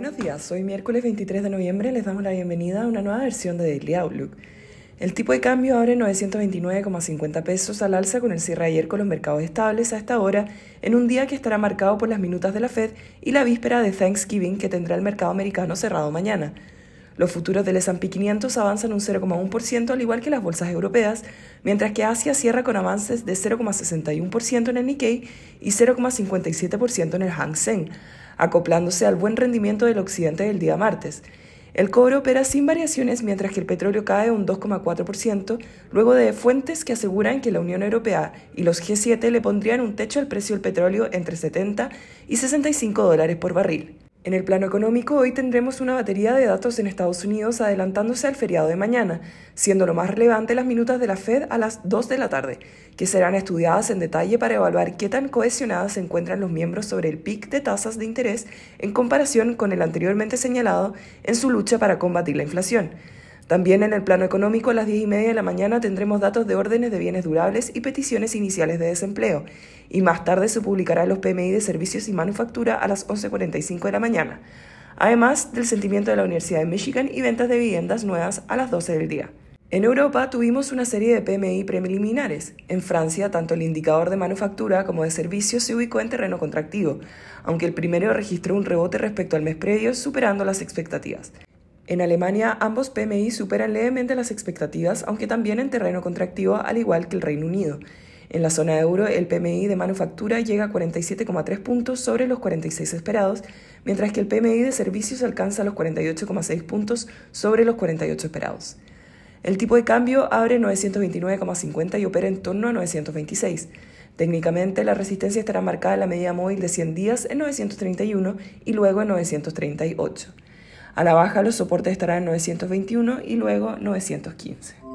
Buenos días, hoy miércoles 23 de noviembre les damos la bienvenida a una nueva versión de Daily Outlook. El tipo de cambio abre 929,50 pesos al alza con el cierre ayer con los mercados estables a esta hora, en un día que estará marcado por las minutas de la Fed y la víspera de Thanksgiving que tendrá el mercado americano cerrado mañana. Los futuros del S&P 500 avanzan un 0,1% al igual que las bolsas europeas, mientras que Asia cierra con avances de 0,61% en el Nikkei y 0,57% en el Hang Seng acoplándose al buen rendimiento del occidente del día martes. El cobre opera sin variaciones mientras que el petróleo cae un 2,4%, luego de fuentes que aseguran que la Unión Europea y los G7 le pondrían un techo al precio del petróleo entre 70 y 65 dólares por barril. En el plano económico, hoy tendremos una batería de datos en Estados Unidos adelantándose al feriado de mañana, siendo lo más relevante las minutas de la Fed a las 2 de la tarde, que serán estudiadas en detalle para evaluar qué tan cohesionadas se encuentran los miembros sobre el pic de tasas de interés en comparación con el anteriormente señalado en su lucha para combatir la inflación. También en el plano económico, a las 10 y media de la mañana tendremos datos de órdenes de bienes durables y peticiones iniciales de desempleo, y más tarde se publicarán los PMI de servicios y manufactura a las 11.45 de la mañana, además del sentimiento de la Universidad de Michigan y ventas de viviendas nuevas a las 12 del día. En Europa tuvimos una serie de PMI preliminares. En Francia, tanto el indicador de manufactura como de servicios se ubicó en terreno contractivo, aunque el primero registró un rebote respecto al mes previo, superando las expectativas. En Alemania, ambos PMI superan levemente las expectativas, aunque también en terreno contractivo, al igual que el Reino Unido. En la zona euro, el PMI de manufactura llega a 47,3 puntos sobre los 46 esperados, mientras que el PMI de servicios alcanza los 48,6 puntos sobre los 48 esperados. El tipo de cambio abre 929,50 y opera en torno a 926. Técnicamente, la resistencia estará marcada en la medida móvil de 100 días en 931 y luego en 938. A la baja los soportes estarán en 921 y luego 915.